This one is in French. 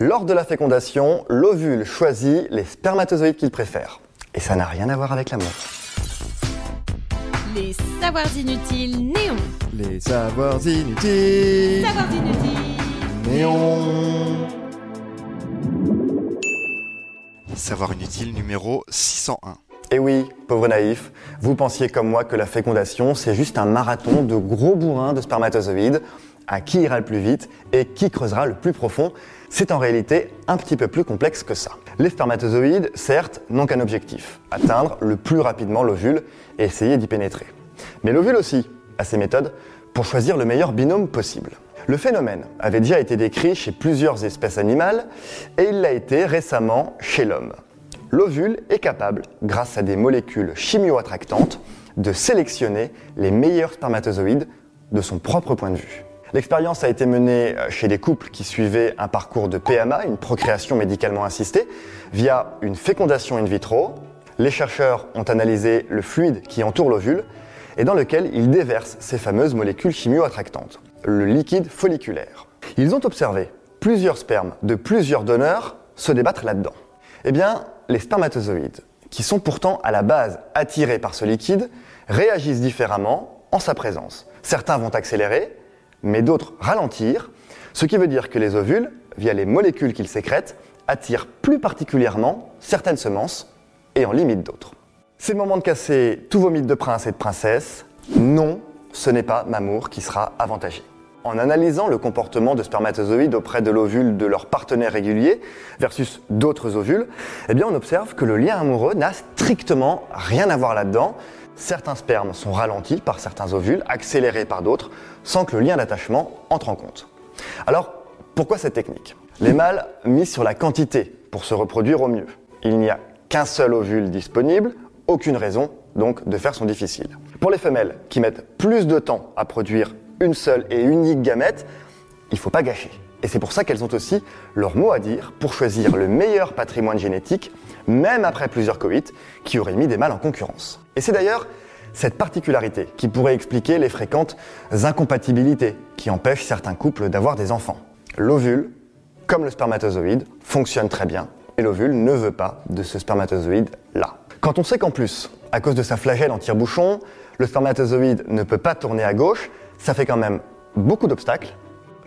Lors de la fécondation, l'ovule choisit les spermatozoïdes qu'il préfère. Et ça n'a rien à voir avec l'amour. Les savoirs inutiles néons. Les savoirs inutiles. Savoirs inutiles. Néon. Savoir inutile numéro 601. Et Eh oui, pauvre naïf, vous pensiez comme moi que la fécondation, c'est juste un marathon de gros bourrins de spermatozoïdes, à qui ira le plus vite et qui creusera le plus profond? C'est en réalité un petit peu plus complexe que ça. Les spermatozoïdes, certes, n'ont qu'un objectif, atteindre le plus rapidement l'ovule et essayer d'y pénétrer. Mais l'ovule aussi a ses méthodes pour choisir le meilleur binôme possible. Le phénomène avait déjà été décrit chez plusieurs espèces animales et il l'a été récemment chez l'homme. L'ovule est capable, grâce à des molécules chimio-attractantes, de sélectionner les meilleurs spermatozoïdes de son propre point de vue. L'expérience a été menée chez des couples qui suivaient un parcours de PMA, une procréation médicalement assistée, via une fécondation in vitro. Les chercheurs ont analysé le fluide qui entoure l'ovule et dans lequel ils déversent ces fameuses molécules chimio-attractantes, le liquide folliculaire. Ils ont observé plusieurs spermes de plusieurs donneurs se débattre là-dedans. Eh bien, les spermatozoïdes, qui sont pourtant à la base attirés par ce liquide, réagissent différemment en sa présence. Certains vont accélérer, mais d'autres ralentir, ce qui veut dire que les ovules, via les molécules qu'ils sécrètent, attirent plus particulièrement certaines semences et en limitent d'autres. C'est le moment de casser tous vos mythes de prince et de princesse. Non, ce n'est pas Mamour qui sera avantagé. En analysant le comportement de spermatozoïdes auprès de l'ovule de leur partenaire régulier versus d'autres ovules, eh bien on observe que le lien amoureux n'a strictement rien à voir là-dedans. Certains spermes sont ralentis par certains ovules, accélérés par d'autres, sans que le lien d'attachement entre en compte. Alors, pourquoi cette technique? Les mâles misent sur la quantité pour se reproduire au mieux. Il n'y a qu'un seul ovule disponible, aucune raison donc de faire son difficile. Pour les femelles qui mettent plus de temps à produire une seule et unique gamète, il faut pas gâcher. Et c'est pour ça qu'elles ont aussi leur mot à dire pour choisir le meilleur patrimoine génétique, même après plusieurs coïts qui auraient mis des mâles en concurrence. Et c'est d'ailleurs cette particularité qui pourrait expliquer les fréquentes incompatibilités qui empêchent certains couples d'avoir des enfants. L'ovule, comme le spermatozoïde, fonctionne très bien et l'ovule ne veut pas de ce spermatozoïde-là. Quand on sait qu'en plus, à cause de sa flagelle en tire-bouchon, le spermatozoïde ne peut pas tourner à gauche, ça fait quand même beaucoup d'obstacles,